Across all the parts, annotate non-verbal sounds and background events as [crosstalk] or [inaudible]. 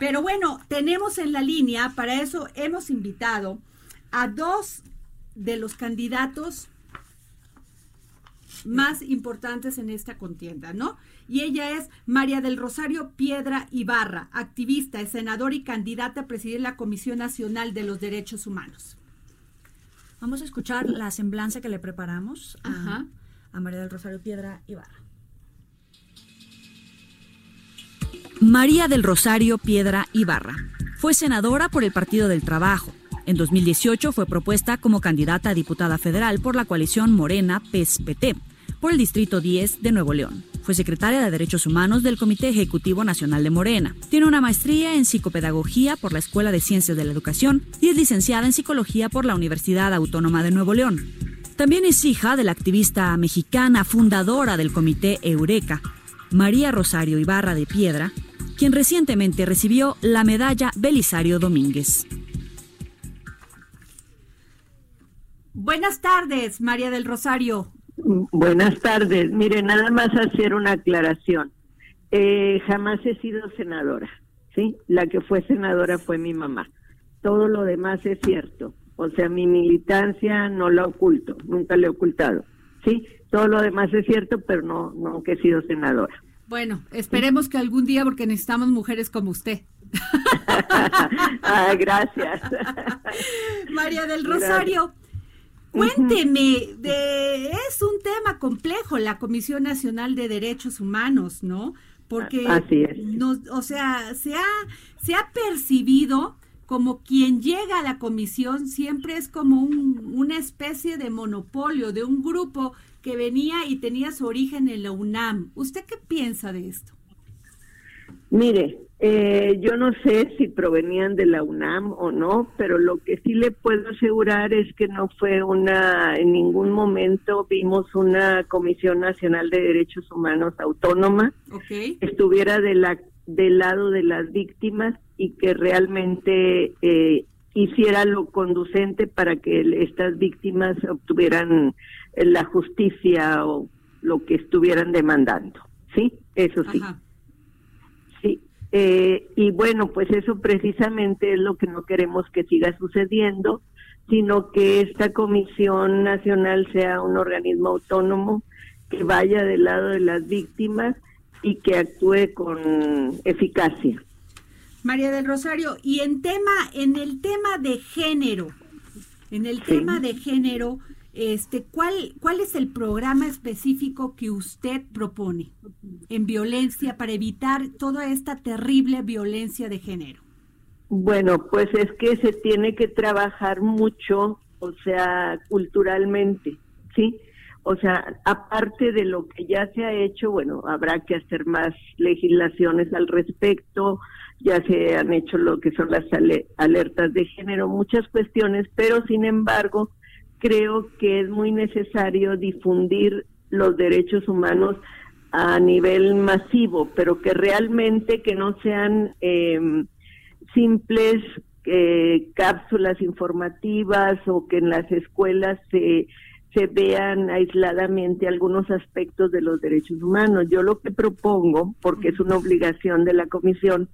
Pero bueno, tenemos en la línea, para eso hemos invitado a dos de los candidatos más importantes en esta contienda, ¿no? Y ella es María del Rosario Piedra Ibarra, activista, senadora y candidata a presidir la Comisión Nacional de los Derechos Humanos. Vamos a escuchar la semblanza que le preparamos a, a María del Rosario Piedra Ibarra. María del Rosario Piedra Ibarra fue senadora por el Partido del Trabajo. En 2018 fue propuesta como candidata a diputada federal por la coalición Morena PES-PT por el Distrito 10 de Nuevo León. Fue secretaria de Derechos Humanos del Comité Ejecutivo Nacional de Morena. Tiene una maestría en psicopedagogía por la Escuela de Ciencias de la Educación y es licenciada en psicología por la Universidad Autónoma de Nuevo León. También es hija de la activista mexicana fundadora del Comité Eureka, María Rosario Ibarra de Piedra, quien recientemente recibió la medalla Belisario Domínguez. Buenas tardes, María del Rosario. Buenas tardes. Mire, nada más hacer una aclaración. Eh, jamás he sido senadora, ¿sí? La que fue senadora fue mi mamá. Todo lo demás es cierto. O sea, mi militancia no la oculto, nunca la he ocultado, ¿sí? Todo lo demás es cierto, pero no, no que he sido senadora. Bueno, esperemos que algún día, porque necesitamos mujeres como usted. [laughs] ah, gracias. [laughs] María del Rosario. Cuénteme, de, es un tema complejo la Comisión Nacional de Derechos Humanos, ¿no? Porque, Así es. o sea, se ha, se ha percibido como quien llega a la comisión siempre es como una especie de monopolio de un grupo que venía y tenía su origen en la UNAM. ¿Usted qué piensa de esto? Mire, eh, yo no sé si provenían de la UNAM o no, pero lo que sí le puedo asegurar es que no fue una, en ningún momento vimos una Comisión Nacional de Derechos Humanos autónoma que estuviera de la, del lado de las víctimas y que realmente eh, hiciera lo conducente para que estas víctimas obtuvieran la justicia o lo que estuvieran demandando. Sí, eso sí. Eh, y bueno, pues eso precisamente es lo que no queremos que siga sucediendo, sino que esta Comisión Nacional sea un organismo autónomo que vaya del lado de las víctimas y que actúe con eficacia. María del Rosario, y en tema, en el tema de género, en el tema de género, este, ¿cuál, ¿cuál es el programa específico que usted propone en violencia para evitar toda esta terrible violencia de género? Bueno, pues es que se tiene que trabajar mucho, o sea, culturalmente, ¿sí? O sea, aparte de lo que ya se ha hecho, bueno, habrá que hacer más legislaciones al respecto, ya se han hecho lo que son las alertas de género, muchas cuestiones, pero sin embargo, creo que es muy necesario difundir los derechos humanos a nivel masivo, pero que realmente que no sean em, simples eh, cápsulas informativas o que en las escuelas se, se vean aisladamente algunos aspectos de los derechos humanos. Yo lo que propongo, porque es una obligación de la comisión,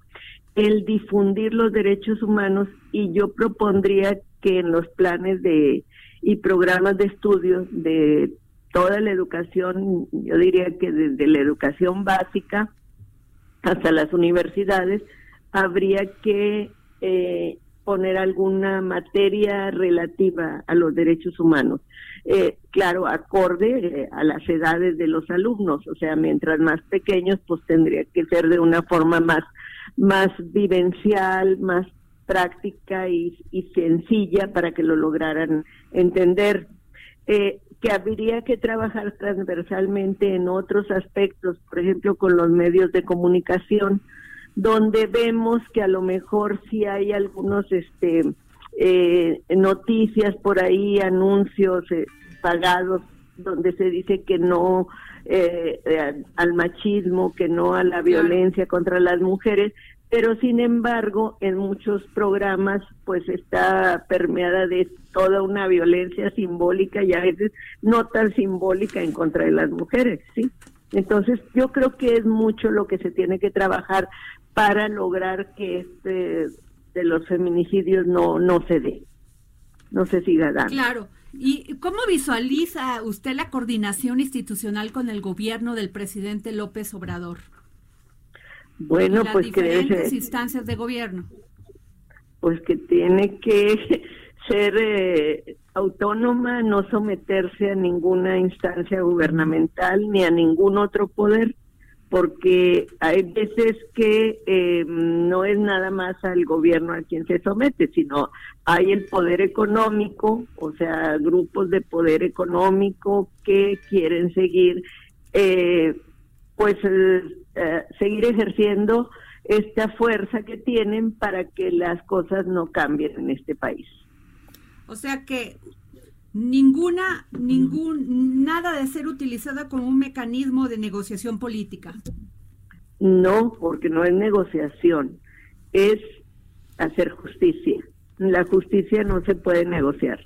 el difundir los derechos humanos y yo propondría que en los planes de y programas de estudios de toda la educación, yo diría que desde la educación básica hasta las universidades, habría que eh, poner alguna materia relativa a los derechos humanos. Eh, claro, acorde eh, a las edades de los alumnos, o sea, mientras más pequeños, pues tendría que ser de una forma más, más vivencial, más práctica y, sencilla para que lo lograran entender. Eh, que habría que trabajar transversalmente en otros aspectos, por ejemplo, con los medios de comunicación, donde vemos que a lo mejor sí hay algunos este eh, noticias por ahí, anuncios eh, pagados donde se dice que no eh, al machismo, que no a la violencia contra las mujeres, pero sin embargo en muchos programas pues está permeada de toda una violencia simbólica y a veces no tan simbólica en contra de las mujeres, ¿sí? Entonces yo creo que es mucho lo que se tiene que trabajar para lograr que este de los feminicidios no no se dé, no se siga dando. Claro. ¿Y cómo visualiza usted la coordinación institucional con el gobierno del presidente López Obrador? Bueno, pues que diferentes instancias de gobierno. Pues que tiene que [laughs] ser eh, autónoma, no someterse a ninguna instancia gubernamental ni a ningún otro poder, porque hay veces que eh, no es nada más al gobierno a quien se somete, sino hay el poder económico, o sea, grupos de poder económico que quieren seguir, eh, pues eh, seguir ejerciendo esta fuerza que tienen para que las cosas no cambien en este país. O sea que ninguna, ningún, nada de ser utilizada como un mecanismo de negociación política. No, porque no es negociación, es hacer justicia. La justicia no se puede negociar.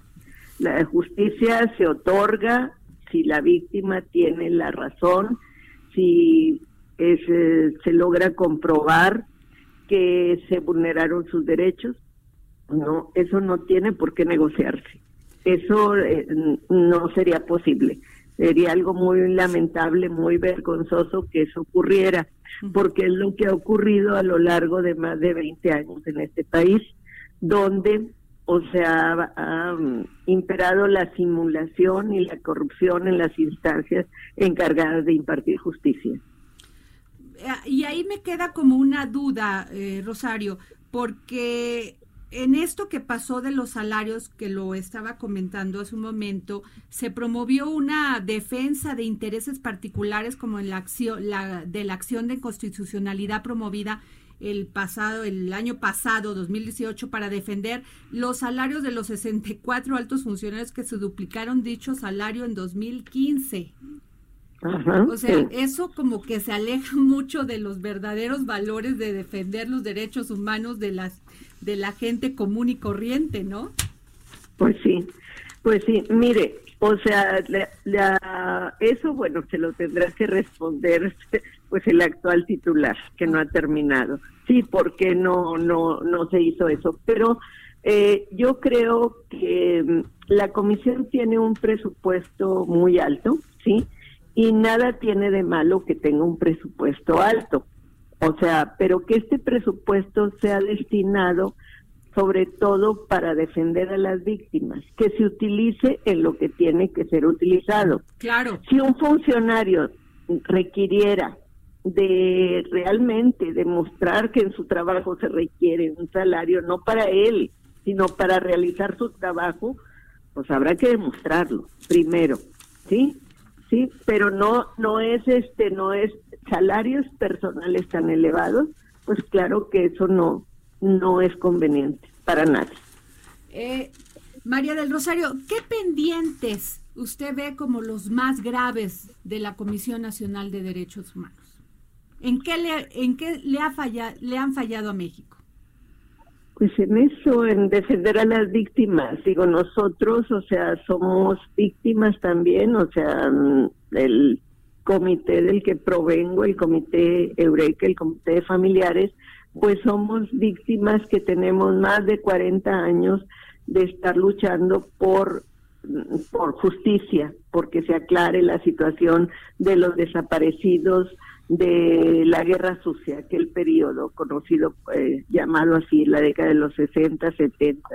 La justicia se otorga si la víctima tiene la razón, si eh, se logra comprobar que se vulneraron sus derechos. No, eso no tiene por qué negociarse. Eso eh, no sería posible. Sería algo muy lamentable, muy vergonzoso que eso ocurriera, porque es lo que ha ocurrido a lo largo de más de 20 años en este país, donde o sea, ha mm, imperado la simulación y la corrupción en las instancias encargadas de impartir justicia. Eh, y ahí me queda como una duda, eh, Rosario, porque en esto que pasó de los salarios, que lo estaba comentando hace un momento, se promovió una defensa de intereses particulares como en la acción, la, de la acción de constitucionalidad promovida el pasado, el año pasado, 2018, para defender los salarios de los 64 altos funcionarios que se duplicaron dicho salario en 2015 o sea, eso como que se aleja [laughs] mucho de los verdaderos valores de defender los derechos humanos de las de la gente común y corriente, ¿no? Pues sí, pues sí, mire, o sea, eso bueno, se lo tendrá que responder [laughs] pues el actual titular que no ha terminado. Sí, porque no no no se hizo eso, pero eh, yo creo que mm, la comisión tiene un presupuesto muy alto, sí y nada tiene de malo que tenga un presupuesto alto. O sea, pero que este presupuesto sea destinado sobre todo para defender a las víctimas, que se utilice en lo que tiene que ser utilizado. Claro. Si un funcionario requiriera de realmente demostrar que en su trabajo se requiere un salario no para él, sino para realizar su trabajo, pues habrá que demostrarlo primero, ¿sí? Sí, pero no no es este no es salarios personales tan elevados, pues claro que eso no no es conveniente para nadie. Eh, María del Rosario, ¿qué pendientes usted ve como los más graves de la Comisión Nacional de Derechos Humanos? ¿En qué le, en qué le, ha fallado, le han fallado a México? Pues en eso, en defender a las víctimas, digo, nosotros, o sea, somos víctimas también, o sea, el comité del que provengo, el comité Eureka, el comité de familiares, pues somos víctimas que tenemos más de 40 años de estar luchando por por justicia, porque se aclare la situación de los desaparecidos, de la guerra sucia, aquel periodo conocido, eh, llamado así, la década de los 60, 70,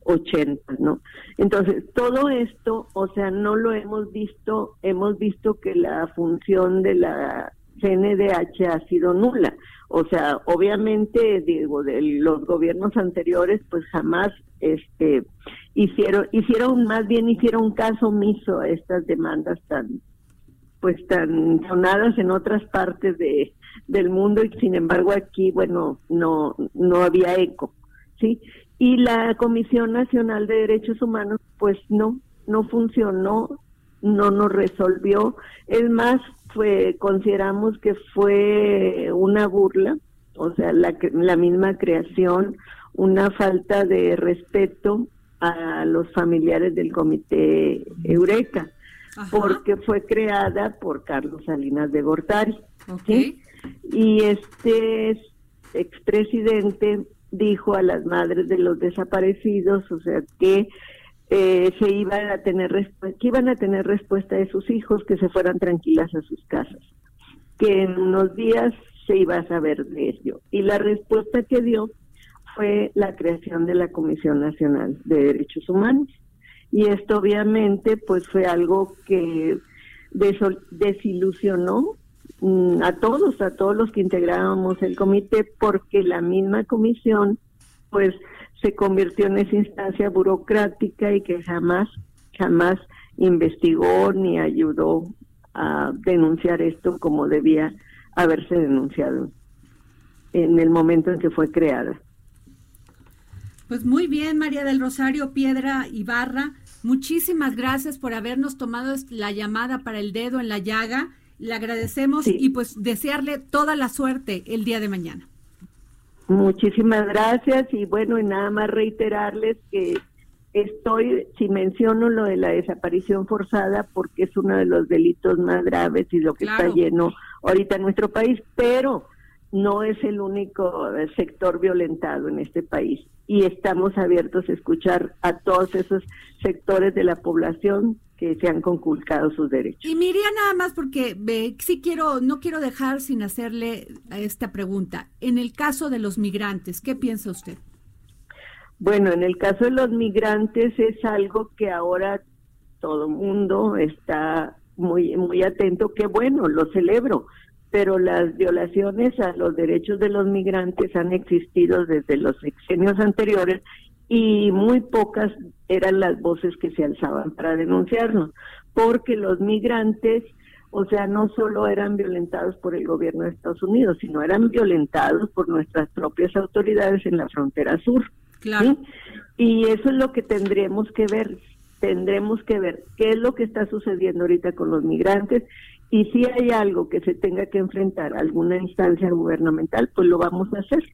80, ¿no? Entonces, todo esto, o sea, no lo hemos visto, hemos visto que la función de la CNDH ha sido nula. O sea, obviamente, digo, de los gobiernos anteriores, pues jamás este hicieron, hicieron, más bien hicieron caso omiso a estas demandas tan, pues tan sonadas en otras partes de, del mundo y sin embargo aquí, bueno, no, no había eco, ¿sí? Y la Comisión Nacional de Derechos Humanos, pues no, no funcionó, no nos resolvió. Es más, consideramos que fue una burla, o sea, la, la misma creación, una falta de respeto a los familiares del Comité Eureka, porque fue creada por Carlos Salinas de Gortari. Y este expresidente dijo a las madres de los desaparecidos, o sea, que eh, se iban a tener que iban a tener respuesta de sus hijos que se fueran tranquilas a sus casas, que en unos días se iba a saber de ello. Y la respuesta que dio fue la creación de la Comisión Nacional de Derechos Humanos. Y esto obviamente pues fue algo que desilusionó mm, a todos, a todos los que integrábamos el comité, porque la misma comisión pues se convirtió en esa instancia burocrática y que jamás, jamás investigó ni ayudó a denunciar esto como debía haberse denunciado en el momento en que fue creada. Pues muy bien, María del Rosario Piedra Ibarra. Muchísimas gracias por habernos tomado la llamada para el dedo en la llaga. Le agradecemos y pues desearle toda la suerte el día de mañana. Muchísimas gracias y bueno, y nada más reiterarles que estoy, si menciono lo de la desaparición forzada, porque es uno de los delitos más graves y lo que está lleno ahorita en nuestro país, pero no es el único sector violentado en este país y estamos abiertos a escuchar a todos esos sectores de la población que se han conculcado sus derechos. Y Miriam, nada más porque ve, sí quiero, no quiero dejar sin hacerle esta pregunta. En el caso de los migrantes, ¿qué piensa usted? Bueno, en el caso de los migrantes es algo que ahora todo mundo está muy muy atento, que bueno, lo celebro, pero las violaciones a los derechos de los migrantes han existido desde los sexenios anteriores y muy pocas eran las voces que se alzaban para denunciarnos, porque los migrantes, o sea, no solo eran violentados por el gobierno de Estados Unidos, sino eran violentados por nuestras propias autoridades en la frontera sur. Claro. Y eso es lo que tendremos que ver, tendremos que ver qué es lo que está sucediendo ahorita con los migrantes y si hay algo que se tenga que enfrentar a alguna instancia gubernamental, pues lo vamos a hacer.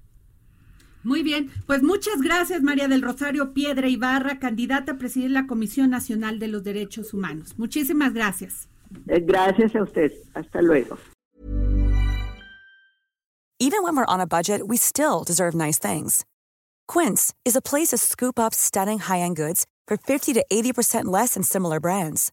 Muy bien, pues muchas gracias María del Rosario Piedra Ibarra, candidata a presidir la Comisión Nacional de los Derechos Humanos. Muchísimas gracias. Eh, gracias a usted. Hasta luego. Even when we're on a budget, we still deserve nice things. Quince is a place to scoop up stunning high-end goods for 50 to 80% less than similar brands.